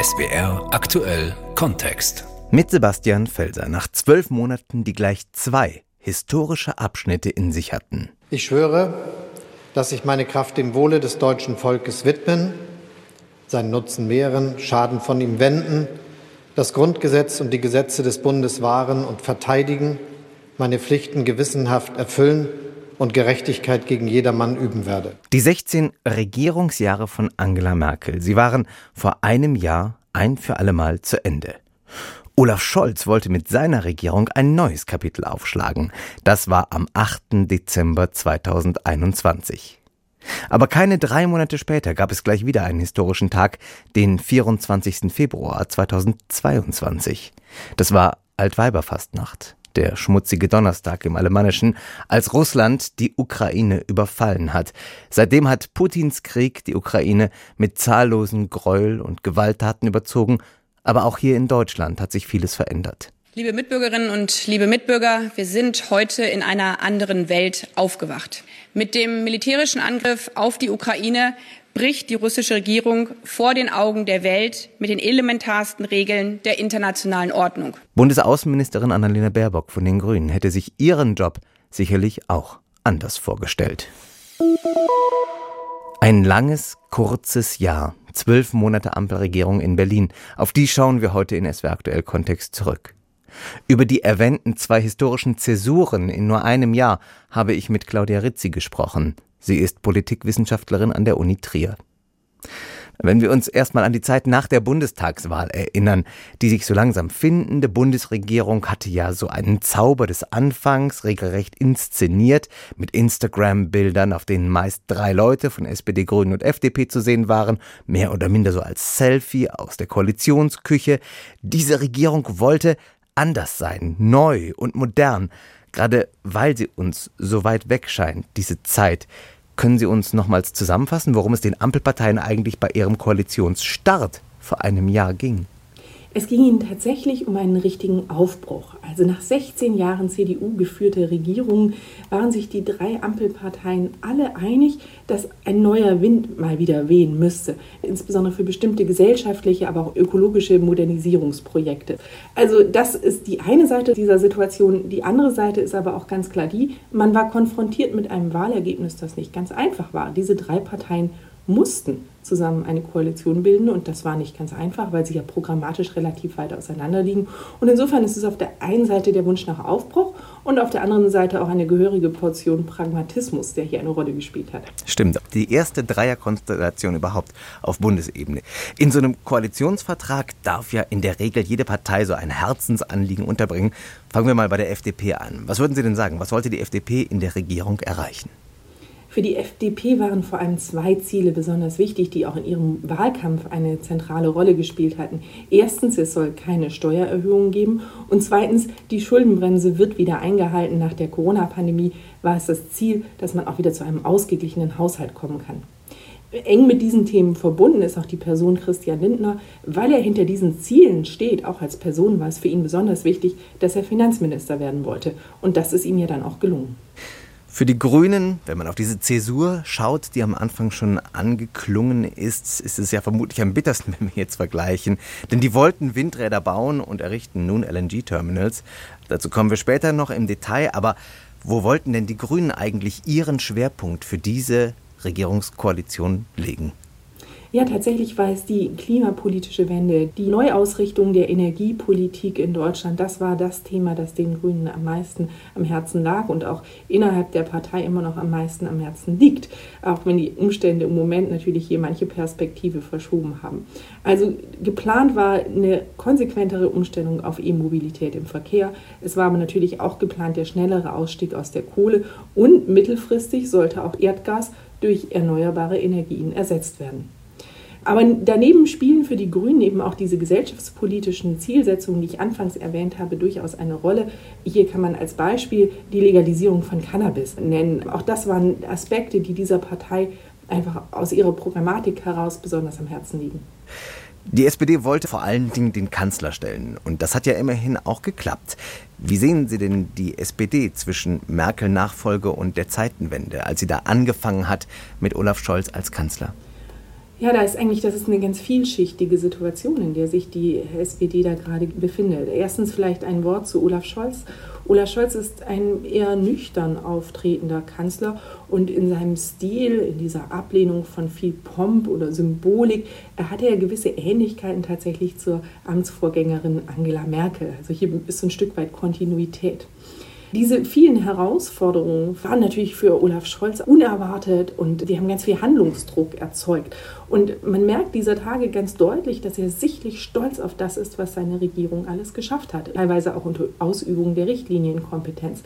SBR aktuell Kontext. Mit Sebastian Felser nach zwölf Monaten, die gleich zwei historische Abschnitte in sich hatten. Ich schwöre, dass ich meine Kraft dem Wohle des deutschen Volkes widmen, seinen Nutzen mehren, Schaden von ihm wenden, das Grundgesetz und die Gesetze des Bundes wahren und verteidigen, meine Pflichten gewissenhaft erfüllen und Gerechtigkeit gegen jedermann üben werde. Die 16 Regierungsjahre von Angela Merkel, sie waren vor einem Jahr ein für allemal zu Ende. Olaf Scholz wollte mit seiner Regierung ein neues Kapitel aufschlagen. Das war am 8. Dezember 2021. Aber keine drei Monate später gab es gleich wieder einen historischen Tag, den 24. Februar 2022. Das war Altweiberfastnacht, der schmutzige Donnerstag im Alemannischen, als Russland die Ukraine überfallen hat. Seitdem hat Putins Krieg die Ukraine mit zahllosen Gräuel und Gewalttaten überzogen aber auch hier in Deutschland hat sich vieles verändert. Liebe Mitbürgerinnen und liebe Mitbürger, wir sind heute in einer anderen Welt aufgewacht. Mit dem militärischen Angriff auf die Ukraine bricht die russische Regierung vor den Augen der Welt mit den elementarsten Regeln der internationalen Ordnung. Bundesaußenministerin Annalena Baerbock von den Grünen hätte sich ihren Job sicherlich auch anders vorgestellt. Ein langes, kurzes Jahr Zwölf Monate Ampelregierung in Berlin. Auf die schauen wir heute in SW Aktuell Kontext zurück. Über die erwähnten zwei historischen Zäsuren in nur einem Jahr habe ich mit Claudia Rizzi gesprochen. Sie ist Politikwissenschaftlerin an der Uni Trier. Wenn wir uns erstmal an die Zeit nach der Bundestagswahl erinnern, die sich so langsam findende Bundesregierung hatte ja so einen Zauber des Anfangs regelrecht inszeniert, mit Instagram-Bildern, auf denen meist drei Leute von SPD, Grünen und FDP zu sehen waren, mehr oder minder so als Selfie aus der Koalitionsküche. Diese Regierung wollte anders sein, neu und modern, gerade weil sie uns so weit weg scheint, diese Zeit, können Sie uns nochmals zusammenfassen, worum es den Ampelparteien eigentlich bei ihrem Koalitionsstart vor einem Jahr ging? Es ging ihnen tatsächlich um einen richtigen Aufbruch. Also nach 16 Jahren CDU-geführter Regierung waren sich die drei Ampelparteien alle einig, dass ein neuer Wind mal wieder wehen müsste. Insbesondere für bestimmte gesellschaftliche, aber auch ökologische Modernisierungsprojekte. Also das ist die eine Seite dieser Situation. Die andere Seite ist aber auch ganz klar die, man war konfrontiert mit einem Wahlergebnis, das nicht ganz einfach war. Diese drei Parteien mussten zusammen eine Koalition bilden und das war nicht ganz einfach, weil sie ja programmatisch relativ weit auseinander liegen. Und insofern ist es auf der einen Seite der Wunsch nach Aufbruch und auf der anderen Seite auch eine gehörige Portion Pragmatismus, der hier eine Rolle gespielt hat. Stimmt, die erste Dreierkonstellation überhaupt auf Bundesebene. In so einem Koalitionsvertrag darf ja in der Regel jede Partei so ein Herzensanliegen unterbringen. Fangen wir mal bei der FDP an. Was würden Sie denn sagen? Was wollte die FDP in der Regierung erreichen? Für die FDP waren vor allem zwei Ziele besonders wichtig, die auch in ihrem Wahlkampf eine zentrale Rolle gespielt hatten. Erstens, es soll keine Steuererhöhungen geben und zweitens, die Schuldenbremse wird wieder eingehalten. Nach der Corona-Pandemie war es das Ziel, dass man auch wieder zu einem ausgeglichenen Haushalt kommen kann. Eng mit diesen Themen verbunden ist auch die Person Christian Lindner, weil er hinter diesen Zielen steht. Auch als Person war es für ihn besonders wichtig, dass er Finanzminister werden wollte. Und das ist ihm ja dann auch gelungen. Für die Grünen, wenn man auf diese Zäsur schaut, die am Anfang schon angeklungen ist, ist es ja vermutlich am bittersten, wenn wir jetzt vergleichen. Denn die wollten Windräder bauen und errichten nun LNG-Terminals. Dazu kommen wir später noch im Detail. Aber wo wollten denn die Grünen eigentlich ihren Schwerpunkt für diese Regierungskoalition legen? Ja, tatsächlich war es die klimapolitische Wende, die Neuausrichtung der Energiepolitik in Deutschland. Das war das Thema, das den Grünen am meisten am Herzen lag und auch innerhalb der Partei immer noch am meisten am Herzen liegt. Auch wenn die Umstände im Moment natürlich hier manche Perspektive verschoben haben. Also geplant war eine konsequentere Umstellung auf E-Mobilität im Verkehr. Es war aber natürlich auch geplant der schnellere Ausstieg aus der Kohle und mittelfristig sollte auch Erdgas durch erneuerbare Energien ersetzt werden. Aber daneben spielen für die Grünen eben auch diese gesellschaftspolitischen Zielsetzungen, die ich anfangs erwähnt habe, durchaus eine Rolle. Hier kann man als Beispiel die Legalisierung von Cannabis nennen. Auch das waren Aspekte, die dieser Partei einfach aus ihrer Programmatik heraus besonders am Herzen liegen. Die SPD wollte vor allen Dingen den Kanzler stellen. Und das hat ja immerhin auch geklappt. Wie sehen Sie denn die SPD zwischen Merkel-Nachfolge und der Zeitenwende, als sie da angefangen hat mit Olaf Scholz als Kanzler? Ja, da ist eigentlich, das ist eine ganz vielschichtige Situation, in der sich die SPD da gerade befindet. Erstens vielleicht ein Wort zu Olaf Scholz. Olaf Scholz ist ein eher nüchtern auftretender Kanzler und in seinem Stil, in dieser Ablehnung von viel Pomp oder Symbolik, er hatte ja gewisse Ähnlichkeiten tatsächlich zur Amtsvorgängerin Angela Merkel. Also hier ist so ein Stück weit Kontinuität. Diese vielen Herausforderungen waren natürlich für Olaf Scholz unerwartet und die haben ganz viel Handlungsdruck erzeugt. Und man merkt dieser Tage ganz deutlich, dass er sichtlich stolz auf das ist, was seine Regierung alles geschafft hat, teilweise auch unter Ausübung der Richtlinienkompetenz.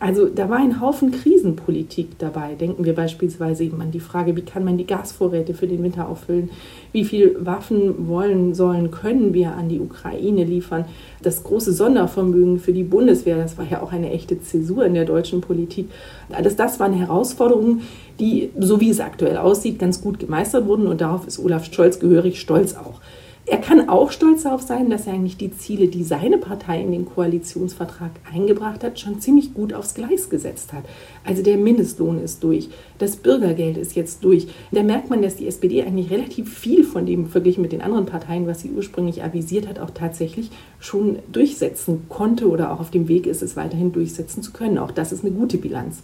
Also da war ein Haufen Krisenpolitik dabei. Denken wir beispielsweise eben an die Frage, wie kann man die Gasvorräte für den Winter auffüllen? Wie viel Waffen wollen, sollen, können wir an die Ukraine liefern? Das große Sondervermögen für die Bundeswehr, das war ja auch eine echte Zäsur in der deutschen Politik. Alles das waren Herausforderungen, die, so wie es aktuell aussieht, ganz gut gemeistert wurden und darauf ist Olaf Scholz gehörig stolz auch. Er kann auch stolz darauf sein, dass er eigentlich die Ziele, die seine Partei in den Koalitionsvertrag eingebracht hat, schon ziemlich gut aufs Gleis gesetzt hat. Also der Mindestlohn ist durch, das Bürgergeld ist jetzt durch. Da merkt man, dass die SPD eigentlich relativ viel von dem verglichen mit den anderen Parteien, was sie ursprünglich avisiert hat, auch tatsächlich schon durchsetzen konnte oder auch auf dem Weg ist, es weiterhin durchsetzen zu können. Auch das ist eine gute Bilanz.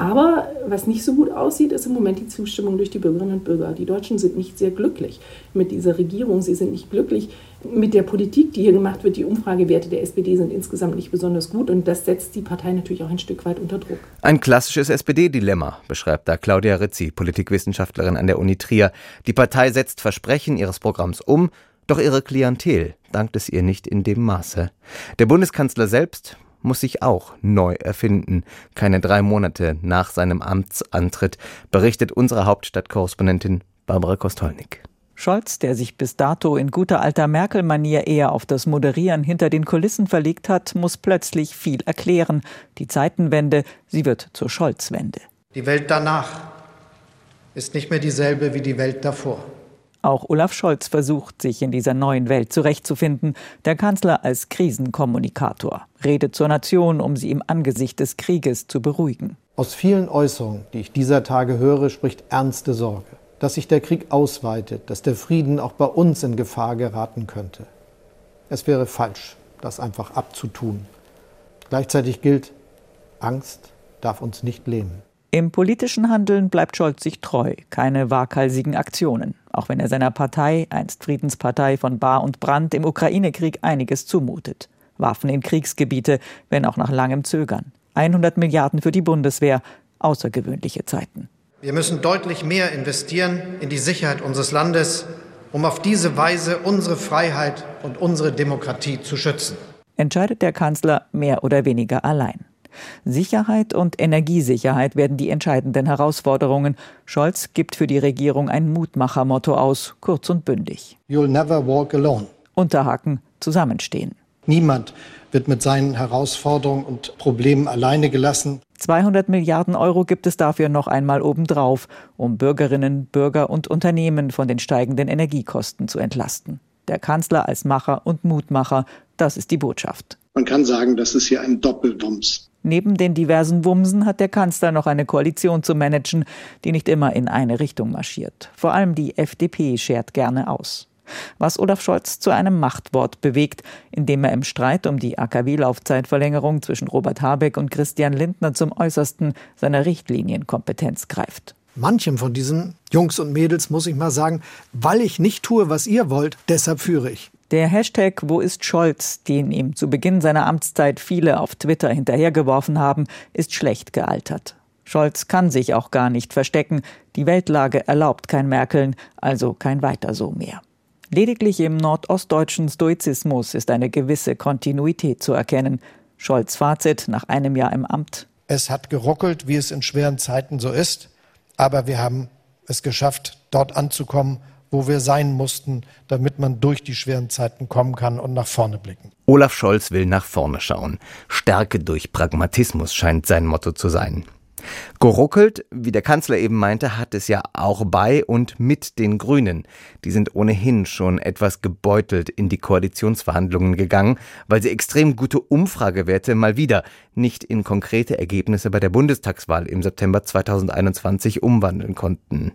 Aber was nicht so gut aussieht, ist im Moment die Zustimmung durch die Bürgerinnen und Bürger. Die Deutschen sind nicht sehr glücklich mit dieser Regierung. Sie sind nicht glücklich mit der Politik, die hier gemacht wird. Die Umfragewerte der SPD sind insgesamt nicht besonders gut und das setzt die Partei natürlich auch ein Stück weit unter Druck. Ein klassisches SPD-Dilemma, beschreibt da Claudia Rizzi, Politikwissenschaftlerin an der Uni Trier. Die Partei setzt Versprechen ihres Programms um, doch ihre Klientel dankt es ihr nicht in dem Maße. Der Bundeskanzler selbst muss sich auch neu erfinden. Keine drei Monate nach seinem Amtsantritt, berichtet unsere Hauptstadtkorrespondentin Barbara Kostolnik. Scholz, der sich bis dato in guter alter Merkel-Manier eher auf das Moderieren hinter den Kulissen verlegt hat, muss plötzlich viel erklären. Die Zeitenwende, sie wird zur Scholz-Wende. Die Welt danach ist nicht mehr dieselbe wie die Welt davor. Auch Olaf Scholz versucht, sich in dieser neuen Welt zurechtzufinden, der Kanzler als Krisenkommunikator, redet zur Nation, um sie im Angesicht des Krieges zu beruhigen. Aus vielen Äußerungen, die ich dieser Tage höre, spricht ernste Sorge, dass sich der Krieg ausweitet, dass der Frieden auch bei uns in Gefahr geraten könnte. Es wäre falsch, das einfach abzutun. Gleichzeitig gilt, Angst darf uns nicht lähmen. Im politischen Handeln bleibt Scholz sich treu, keine waghalsigen Aktionen, auch wenn er seiner Partei, einst Friedenspartei von Bar und Brand, im Ukraine-Krieg einiges zumutet. Waffen in Kriegsgebiete, wenn auch nach langem Zögern. 100 Milliarden für die Bundeswehr, außergewöhnliche Zeiten. Wir müssen deutlich mehr investieren in die Sicherheit unseres Landes, um auf diese Weise unsere Freiheit und unsere Demokratie zu schützen. Entscheidet der Kanzler mehr oder weniger allein. Sicherheit und Energiesicherheit werden die entscheidenden Herausforderungen. Scholz gibt für die Regierung ein Mutmachermotto aus, kurz und bündig. You'll never walk alone. Unterhaken, zusammenstehen. Niemand wird mit seinen Herausforderungen und Problemen alleine gelassen. 200 Milliarden Euro gibt es dafür noch einmal obendrauf, um Bürgerinnen, Bürger und Unternehmen von den steigenden Energiekosten zu entlasten. Der Kanzler als Macher und Mutmacher, das ist die Botschaft. Man kann sagen, das ist hier ein Doppelwumms. Neben den diversen Wumsen hat der Kanzler noch eine Koalition zu managen, die nicht immer in eine Richtung marschiert. Vor allem die FDP schert gerne aus. Was Olaf Scholz zu einem Machtwort bewegt, indem er im Streit um die AKW-Laufzeitverlängerung zwischen Robert Habeck und Christian Lindner zum Äußersten seiner Richtlinienkompetenz greift. Manchem von diesen Jungs und Mädels muss ich mal sagen, weil ich nicht tue, was ihr wollt, deshalb führe ich. Der Hashtag Wo ist Scholz, den ihm zu Beginn seiner Amtszeit viele auf Twitter hinterhergeworfen haben, ist schlecht gealtert. Scholz kann sich auch gar nicht verstecken. Die Weltlage erlaubt kein Merkeln, also kein weiter so mehr. Lediglich im nordostdeutschen Stoizismus ist eine gewisse Kontinuität zu erkennen. Scholz Fazit nach einem Jahr im Amt. Es hat geruckelt, wie es in schweren Zeiten so ist, aber wir haben es geschafft, dort anzukommen, wo wir sein mussten, damit man durch die schweren Zeiten kommen kann und nach vorne blicken. Olaf Scholz will nach vorne schauen. Stärke durch Pragmatismus scheint sein Motto zu sein. Geruckelt, wie der Kanzler eben meinte, hat es ja auch bei und mit den Grünen. Die sind ohnehin schon etwas gebeutelt in die Koalitionsverhandlungen gegangen, weil sie extrem gute Umfragewerte mal wieder nicht in konkrete Ergebnisse bei der Bundestagswahl im September 2021 umwandeln konnten.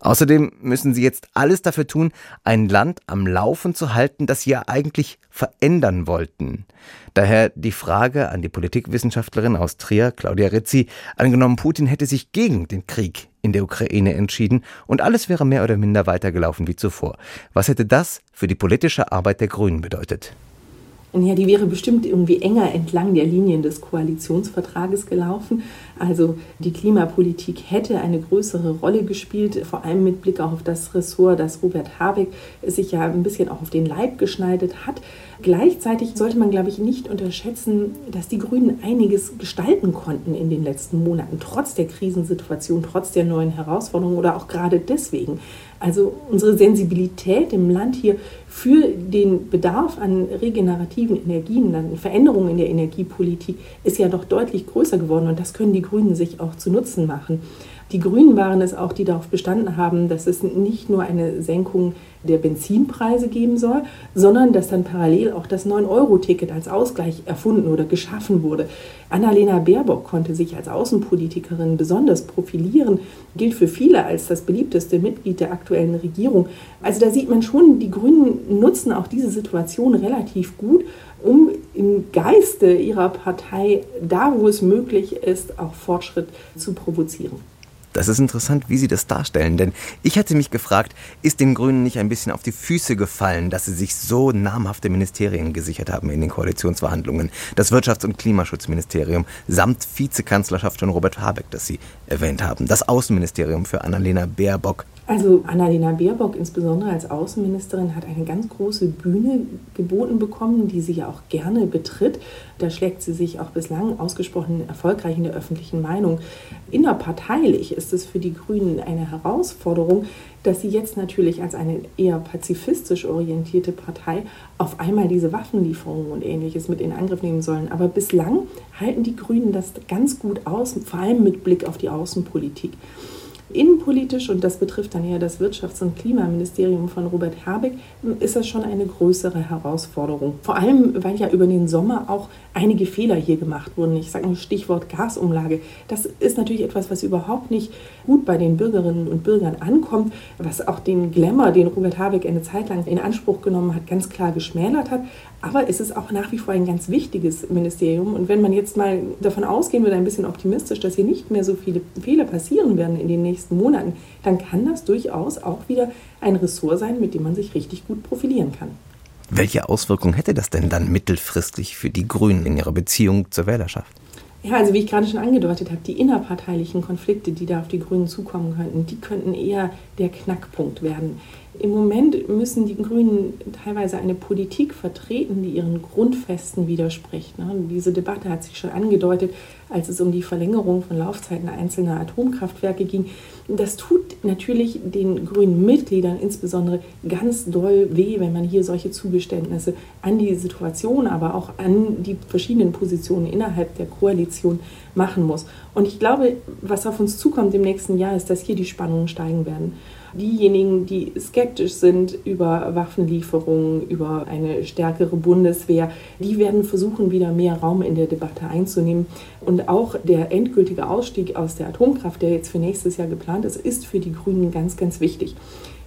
Außerdem müssen sie jetzt alles dafür tun, ein Land am Laufen zu halten, das sie ja eigentlich verändern wollten. Daher die Frage an die Politikwissenschaftlerin aus Trier, Claudia Rizzi, angenommen Putin hätte sich gegen den Krieg in der Ukraine entschieden und alles wäre mehr oder minder weitergelaufen wie zuvor. Was hätte das für die politische Arbeit der Grünen bedeutet? Ja, die wäre bestimmt irgendwie enger entlang der Linien des Koalitionsvertrages gelaufen. Also die Klimapolitik hätte eine größere Rolle gespielt, vor allem mit Blick auch auf das Ressort, das Robert Habeck sich ja ein bisschen auch auf den Leib geschneidet hat. Gleichzeitig sollte man, glaube ich, nicht unterschätzen, dass die Grünen einiges gestalten konnten in den letzten Monaten, trotz der Krisensituation, trotz der neuen Herausforderungen oder auch gerade deswegen. Also unsere Sensibilität im Land hier für den Bedarf an regenerativen Energien, an Veränderungen in der Energiepolitik ist ja doch deutlich größer geworden und das können die Grünen sich auch zu Nutzen machen. Die Grünen waren es auch, die darauf bestanden haben, dass es nicht nur eine Senkung der Benzinpreise geben soll, sondern dass dann parallel auch das 9-Euro-Ticket als Ausgleich erfunden oder geschaffen wurde. Annalena Baerbock konnte sich als Außenpolitikerin besonders profilieren, gilt für viele als das beliebteste Mitglied der aktuellen Regierung. Also da sieht man schon, die Grünen nutzen auch diese Situation relativ gut, um im Geiste ihrer Partei, da wo es möglich ist, auch Fortschritt zu provozieren. Das ist interessant, wie Sie das darstellen, denn ich hätte mich gefragt, ist den Grünen nicht ein bisschen auf die Füße gefallen, dass sie sich so namhafte Ministerien gesichert haben in den Koalitionsverhandlungen? Das Wirtschafts- und Klimaschutzministerium samt Vizekanzlerschaft von Robert Habeck, das Sie erwähnt haben, das Außenministerium für Annalena Baerbock, also Annalena Baerbock insbesondere als Außenministerin hat eine ganz große Bühne geboten bekommen, die sie ja auch gerne betritt. Da schlägt sie sich auch bislang ausgesprochen erfolgreich in der öffentlichen Meinung. Innerparteilich ist es für die Grünen eine Herausforderung, dass sie jetzt natürlich als eine eher pazifistisch orientierte Partei auf einmal diese Waffenlieferungen und ähnliches mit in Angriff nehmen sollen. Aber bislang halten die Grünen das ganz gut aus, vor allem mit Blick auf die Außenpolitik. Innenpolitisch, und das betrifft dann eher das Wirtschafts- und Klimaministerium von Robert Habeck, ist das schon eine größere Herausforderung. Vor allem, weil ja über den Sommer auch einige Fehler hier gemacht wurden. Ich sage nur Stichwort Gasumlage. Das ist natürlich etwas, was überhaupt nicht gut bei den Bürgerinnen und Bürgern ankommt, was auch den Glamour, den Robert Habeck eine Zeit lang in Anspruch genommen hat, ganz klar geschmälert hat. Aber es ist auch nach wie vor ein ganz wichtiges Ministerium. Und wenn man jetzt mal davon ausgehen würde, ein bisschen optimistisch, dass hier nicht mehr so viele Fehler passieren werden in den nächsten Monaten, dann kann das durchaus auch wieder ein Ressort sein, mit dem man sich richtig gut profilieren kann. Welche Auswirkungen hätte das denn dann mittelfristig für die Grünen in ihrer Beziehung zur Wählerschaft? Ja, also wie ich gerade schon angedeutet habe, die innerparteilichen Konflikte, die da auf die Grünen zukommen könnten, die könnten eher der Knackpunkt werden. Im Moment müssen die Grünen teilweise eine Politik vertreten, die ihren Grundfesten widerspricht. Ne? Diese Debatte hat sich schon angedeutet, als es um die Verlängerung von Laufzeiten einzelner Atomkraftwerke ging. Das tut natürlich den grünen Mitgliedern insbesondere ganz doll weh, wenn man hier solche Zugeständnisse an die Situation, aber auch an die verschiedenen Positionen innerhalb der Koalition machen muss. Und ich glaube, was auf uns zukommt im nächsten Jahr, ist, dass hier die Spannungen steigen werden diejenigen, die skeptisch sind über Waffenlieferungen, über eine stärkere Bundeswehr, die werden versuchen, wieder mehr Raum in der Debatte einzunehmen. Und auch der endgültige Ausstieg aus der Atomkraft, der jetzt für nächstes Jahr geplant ist, ist für die Grünen ganz, ganz wichtig.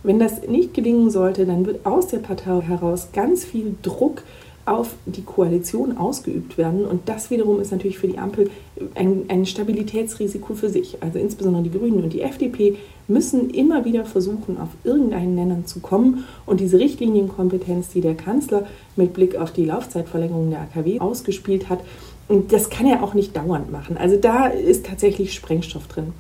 Wenn das nicht gelingen sollte, dann wird aus der Partei heraus ganz viel Druck auf die Koalition ausgeübt werden. Und das wiederum ist natürlich für die Ampel ein, ein, Stabilitätsrisiko für sich. Also insbesondere die Grünen und die FDP müssen immer wieder versuchen, auf irgendeinen Nenner zu kommen. Und diese Richtlinienkompetenz, die der Kanzler mit Blick auf die Laufzeitverlängerung der AKW ausgespielt hat, das kann er auch nicht dauernd machen. Also da ist tatsächlich Sprengstoff drin.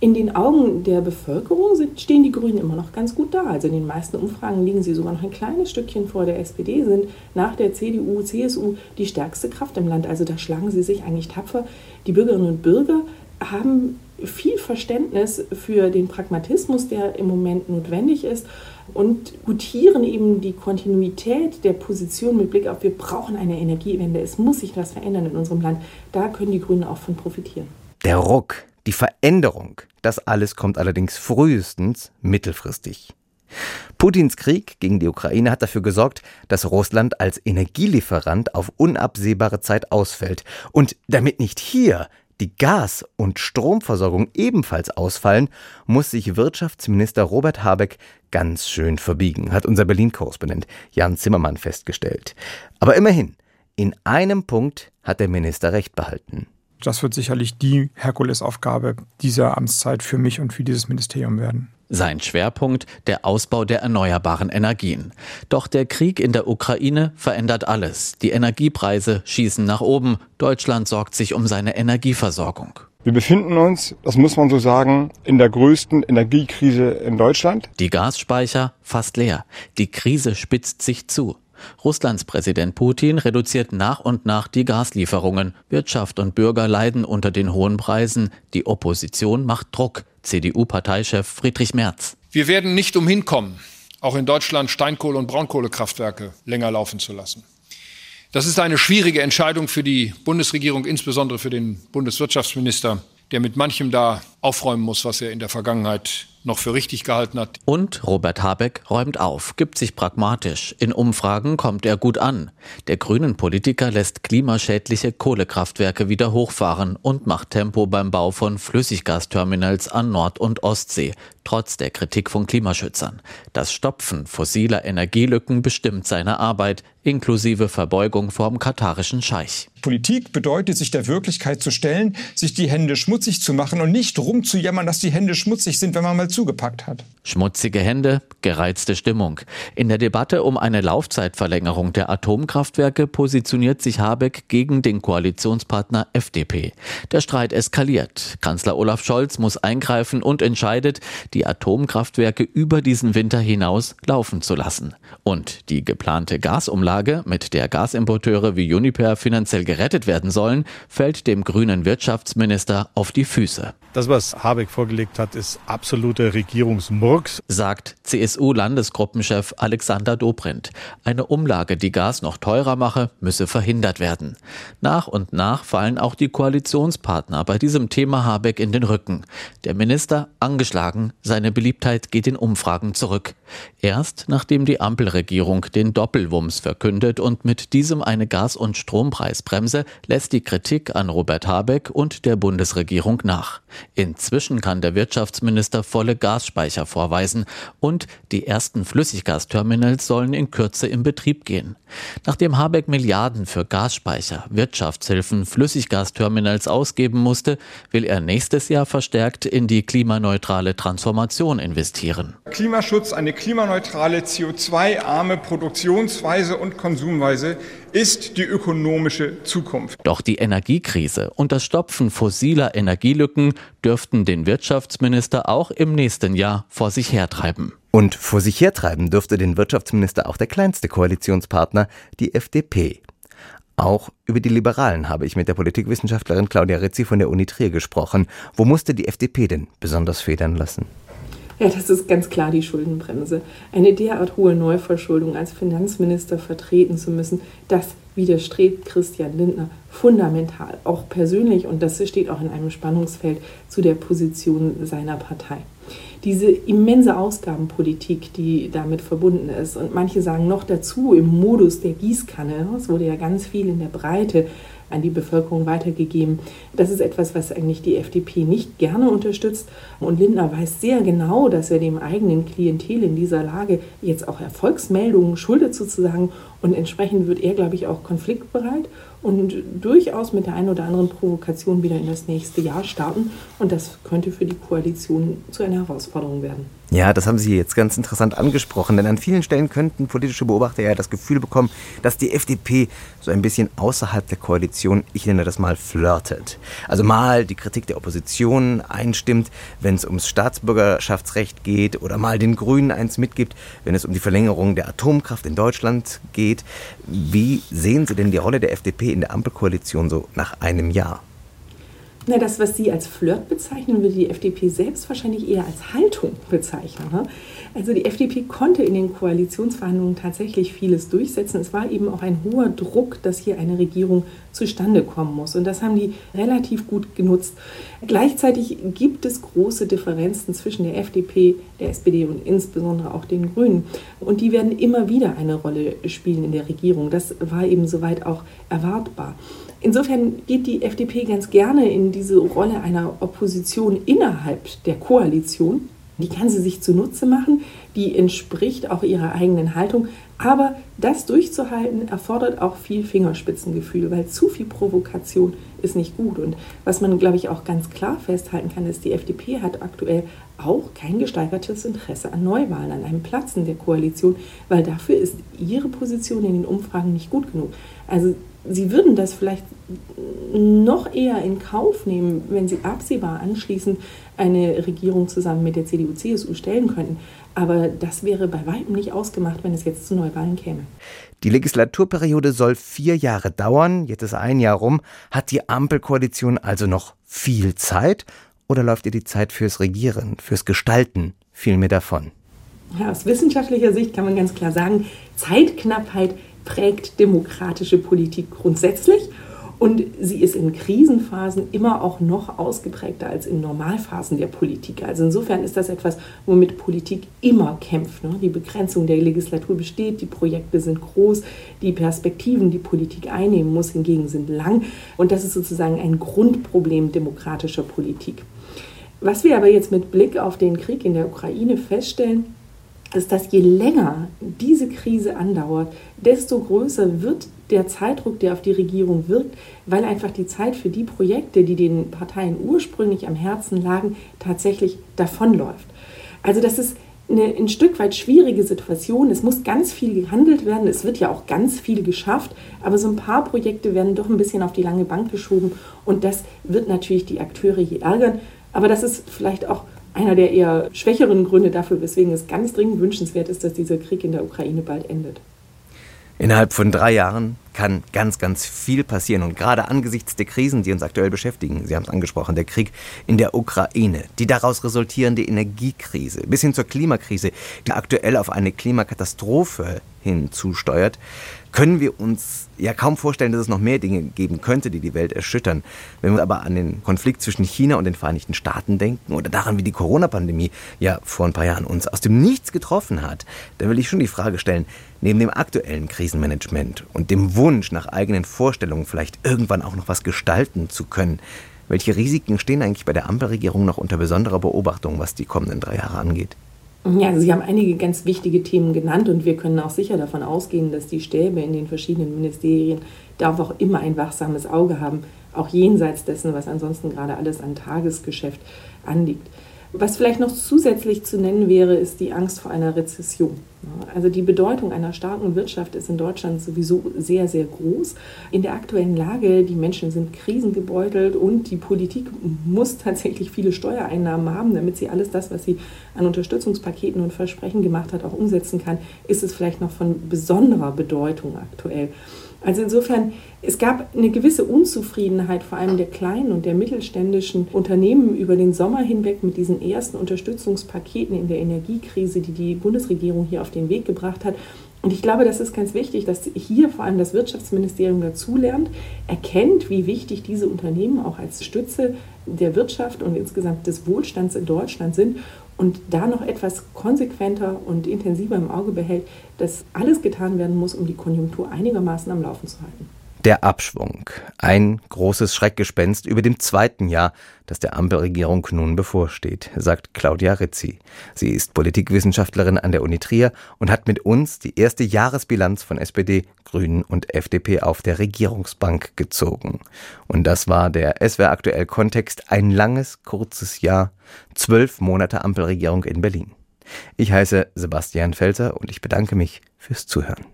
In den Augen der Bevölkerung stehen die Grünen immer noch ganz gut da. Also in den meisten Umfragen liegen sie sogar noch ein kleines Stückchen vor der SPD, sind nach der CDU, CSU die stärkste Kraft im Land. Also da schlagen sie sich eigentlich tapfer. Die Bürgerinnen und Bürger haben viel Verständnis für den Pragmatismus, der im Moment notwendig ist und gutieren eben die Kontinuität der Position mit Blick auf, wir brauchen eine Energiewende, es muss sich was verändern in unserem Land. Da können die Grünen auch von profitieren. Der Ruck die Veränderung, das alles kommt allerdings frühestens mittelfristig. Putins Krieg gegen die Ukraine hat dafür gesorgt, dass Russland als Energielieferant auf unabsehbare Zeit ausfällt. Und damit nicht hier die Gas- und Stromversorgung ebenfalls ausfallen, muss sich Wirtschaftsminister Robert Habeck ganz schön verbiegen, hat unser Berlin-Korrespondent Jan Zimmermann festgestellt. Aber immerhin, in einem Punkt hat der Minister recht behalten. Das wird sicherlich die Herkulesaufgabe dieser Amtszeit für mich und für dieses Ministerium werden. Sein Schwerpunkt der Ausbau der erneuerbaren Energien. Doch der Krieg in der Ukraine verändert alles. Die Energiepreise schießen nach oben. Deutschland sorgt sich um seine Energieversorgung. Wir befinden uns, das muss man so sagen, in der größten Energiekrise in Deutschland. Die Gasspeicher fast leer. Die Krise spitzt sich zu. Russlands Präsident Putin reduziert nach und nach die Gaslieferungen. Wirtschaft und Bürger leiden unter den hohen Preisen. Die Opposition macht Druck. CDU-Parteichef Friedrich Merz. Wir werden nicht umhin kommen, auch in Deutschland Steinkohle- und Braunkohlekraftwerke länger laufen zu lassen. Das ist eine schwierige Entscheidung für die Bundesregierung, insbesondere für den Bundeswirtschaftsminister, der mit manchem da aufräumen muss, was er in der Vergangenheit noch für richtig gehalten hat. Und Robert Habeck räumt auf, gibt sich pragmatisch. In Umfragen kommt er gut an. Der grünen Politiker lässt klimaschädliche Kohlekraftwerke wieder hochfahren und macht Tempo beim Bau von Flüssiggasterminals an Nord- und Ostsee, trotz der Kritik von Klimaschützern. Das Stopfen fossiler Energielücken bestimmt seine Arbeit, inklusive Verbeugung vorm katarischen Scheich. Politik bedeutet, sich der Wirklichkeit zu stellen, sich die Hände schmutzig zu machen und nicht rumzujammern, dass die Hände schmutzig sind, wenn man mal zugepackt hat. Schmutzige Hände, gereizte Stimmung. In der Debatte um eine Laufzeitverlängerung der Atomkraftwerke positioniert sich Habeck gegen den Koalitionspartner FDP. Der Streit eskaliert. Kanzler Olaf Scholz muss eingreifen und entscheidet, die Atomkraftwerke über diesen Winter hinaus laufen zu lassen. Und die geplante Gasumlage, mit der Gasimporteure wie Uniper finanziell gerettet werden sollen, fällt dem grünen Wirtschaftsminister auf die Füße. Das, was Habeck vorgelegt hat, ist absoluter Regierungsmurks, sagt CSU-Landesgruppenchef Alexander Dobrindt. Eine Umlage, die Gas noch teurer mache, müsse verhindert werden. Nach und nach fallen auch die Koalitionspartner bei diesem Thema Habeck in den Rücken. Der Minister angeschlagen, seine Beliebtheit geht in Umfragen zurück. Erst nachdem die Ampelregierung den Doppelwumms verkündet und mit diesem eine Gas- und Strompreisbremse, lässt die Kritik an Robert Habeck und der Bundesregierung nach. Inzwischen kann der Wirtschaftsminister volle Gasspeicher vorweisen und die ersten Flüssiggasterminals sollen in Kürze in Betrieb gehen. Nachdem Habeck Milliarden für Gasspeicher, Wirtschaftshilfen, Flüssiggasterminals ausgeben musste, will er nächstes Jahr verstärkt in die klimaneutrale Transformation investieren. Klimaschutz, eine klimaneutrale, CO2-arme Produktionsweise und Konsumweise ist die ökonomische Zukunft. Doch die Energiekrise und das Stopfen fossiler Energielücken dürften den Wirtschaftsminister auch im nächsten Jahr vor sich hertreiben. Und vor sich hertreiben dürfte den Wirtschaftsminister auch der kleinste Koalitionspartner, die FDP. Auch über die Liberalen habe ich mit der Politikwissenschaftlerin Claudia Rizzi von der Uni Trier gesprochen. Wo musste die FDP denn besonders federn lassen? Ja, das ist ganz klar die Schuldenbremse. Eine derart hohe Neuverschuldung als Finanzminister vertreten zu müssen, das widerstrebt Christian Lindner fundamental, auch persönlich, und das steht auch in einem Spannungsfeld zu der Position seiner Partei. Diese immense Ausgabenpolitik, die damit verbunden ist, und manche sagen noch dazu im Modus der Gießkanne, es wurde ja ganz viel in der Breite an die Bevölkerung weitergegeben. Das ist etwas, was eigentlich die FDP nicht gerne unterstützt. Und Lindner weiß sehr genau, dass er dem eigenen Klientel in dieser Lage jetzt auch Erfolgsmeldungen schuldet sozusagen. Und entsprechend wird er, glaube ich, auch konfliktbereit und durchaus mit der einen oder anderen Provokation wieder in das nächste Jahr starten. Und das könnte für die Koalition zu einer Herausforderung werden. Ja, das haben Sie jetzt ganz interessant angesprochen, denn an vielen Stellen könnten politische Beobachter ja das Gefühl bekommen, dass die FDP so ein bisschen außerhalb der Koalition, ich nenne das mal, flirtet. Also mal die Kritik der Opposition einstimmt, wenn es ums Staatsbürgerschaftsrecht geht oder mal den Grünen eins mitgibt, wenn es um die Verlängerung der Atomkraft in Deutschland geht. Wie sehen Sie denn die Rolle der FDP in der Ampelkoalition so nach einem Jahr? Na, das, was Sie als Flirt bezeichnen, würde die FDP selbst wahrscheinlich eher als Haltung bezeichnen. Ne? Also die FDP konnte in den Koalitionsverhandlungen tatsächlich vieles durchsetzen. Es war eben auch ein hoher Druck, dass hier eine Regierung zustande kommen muss. Und das haben die relativ gut genutzt. Gleichzeitig gibt es große Differenzen zwischen der FDP, der SPD und insbesondere auch den Grünen. Und die werden immer wieder eine Rolle spielen in der Regierung. Das war eben soweit auch erwartbar. Insofern geht die FDP ganz gerne in diese Rolle einer Opposition innerhalb der Koalition. Die kann sie sich zunutze machen, die entspricht auch ihrer eigenen Haltung. Aber das durchzuhalten erfordert auch viel Fingerspitzengefühl, weil zu viel Provokation ist nicht gut. Und was man, glaube ich, auch ganz klar festhalten kann, ist, die FDP hat aktuell auch kein gesteigertes Interesse an Neuwahlen, an einem Platzen der Koalition, weil dafür ist ihre Position in den Umfragen nicht gut genug. Also sie würden das vielleicht noch eher in Kauf nehmen, wenn sie absehbar anschließend eine Regierung zusammen mit der CDU-CSU stellen könnten. Aber das wäre bei weitem nicht ausgemacht, wenn es jetzt zu Neuwahlen käme. Die Legislaturperiode soll vier Jahre dauern. Jetzt ist ein Jahr rum. Hat die Ampelkoalition also noch viel Zeit? Oder läuft ihr die Zeit fürs Regieren, fürs Gestalten viel mehr davon? Ja, aus wissenschaftlicher Sicht kann man ganz klar sagen, Zeitknappheit prägt demokratische Politik grundsätzlich und sie ist in Krisenphasen immer auch noch ausgeprägter als in Normalphasen der Politik. Also insofern ist das etwas, womit Politik immer kämpft. Ne? Die Begrenzung der Legislatur besteht, die Projekte sind groß, die Perspektiven, die Politik einnehmen muss, hingegen sind lang. Und das ist sozusagen ein Grundproblem demokratischer Politik. Was wir aber jetzt mit Blick auf den Krieg in der Ukraine feststellen, ist, dass je länger diese Krise andauert, desto größer wird der Zeitdruck, der auf die Regierung wirkt, weil einfach die Zeit für die Projekte, die den Parteien ursprünglich am Herzen lagen, tatsächlich davonläuft. Also das ist eine ein Stück weit schwierige Situation. Es muss ganz viel gehandelt werden. Es wird ja auch ganz viel geschafft. Aber so ein paar Projekte werden doch ein bisschen auf die lange Bank geschoben. Und das wird natürlich die Akteure hier ärgern. Aber das ist vielleicht auch einer der eher schwächeren Gründe dafür, weswegen es ganz dringend wünschenswert ist, dass dieser Krieg in der Ukraine bald endet. Innerhalb von drei Jahren kann ganz, ganz viel passieren. Und gerade angesichts der Krisen, die uns aktuell beschäftigen, Sie haben es angesprochen, der Krieg in der Ukraine, die daraus resultierende Energiekrise bis hin zur Klimakrise, die aktuell auf eine Klimakatastrophe hinzusteuert, können wir uns ja kaum vorstellen, dass es noch mehr Dinge geben könnte, die die Welt erschüttern. Wenn wir aber an den Konflikt zwischen China und den Vereinigten Staaten denken oder daran, wie die Corona-Pandemie ja vor ein paar Jahren uns aus dem Nichts getroffen hat, dann will ich schon die Frage stellen, neben dem aktuellen Krisenmanagement und dem Wunsch nach eigenen Vorstellungen vielleicht irgendwann auch noch was gestalten zu können, welche Risiken stehen eigentlich bei der Ampelregierung noch unter besonderer Beobachtung, was die kommenden drei Jahre angeht? Ja, also Sie haben einige ganz wichtige Themen genannt und wir können auch sicher davon ausgehen, dass die Stäbe in den verschiedenen Ministerien darauf auch immer ein wachsames Auge haben, auch jenseits dessen, was ansonsten gerade alles an Tagesgeschäft anliegt. Was vielleicht noch zusätzlich zu nennen wäre, ist die Angst vor einer Rezession. Also die Bedeutung einer starken Wirtschaft ist in Deutschland sowieso sehr, sehr groß. In der aktuellen Lage, die Menschen sind krisengebeutelt und die Politik muss tatsächlich viele Steuereinnahmen haben, damit sie alles das, was sie an Unterstützungspaketen und Versprechen gemacht hat, auch umsetzen kann, ist es vielleicht noch von besonderer Bedeutung aktuell. Also insofern, es gab eine gewisse Unzufriedenheit vor allem der kleinen und der mittelständischen Unternehmen über den Sommer hinweg mit diesen ersten Unterstützungspaketen in der Energiekrise, die die Bundesregierung hier auf den Weg gebracht hat. Und ich glaube, das ist ganz wichtig, dass hier vor allem das Wirtschaftsministerium dazulernt, erkennt, wie wichtig diese Unternehmen auch als Stütze der Wirtschaft und insgesamt des Wohlstands in Deutschland sind und da noch etwas konsequenter und intensiver im Auge behält, dass alles getan werden muss, um die Konjunktur einigermaßen am Laufen zu halten. Der Abschwung. Ein großes Schreckgespenst über dem zweiten Jahr, das der Ampelregierung nun bevorsteht, sagt Claudia Rizzi. Sie ist Politikwissenschaftlerin an der Uni Trier und hat mit uns die erste Jahresbilanz von SPD, Grünen und FDP auf der Regierungsbank gezogen. Und das war der SWR aktuell Kontext ein langes, kurzes Jahr, zwölf Monate Ampelregierung in Berlin. Ich heiße Sebastian Felser und ich bedanke mich fürs Zuhören.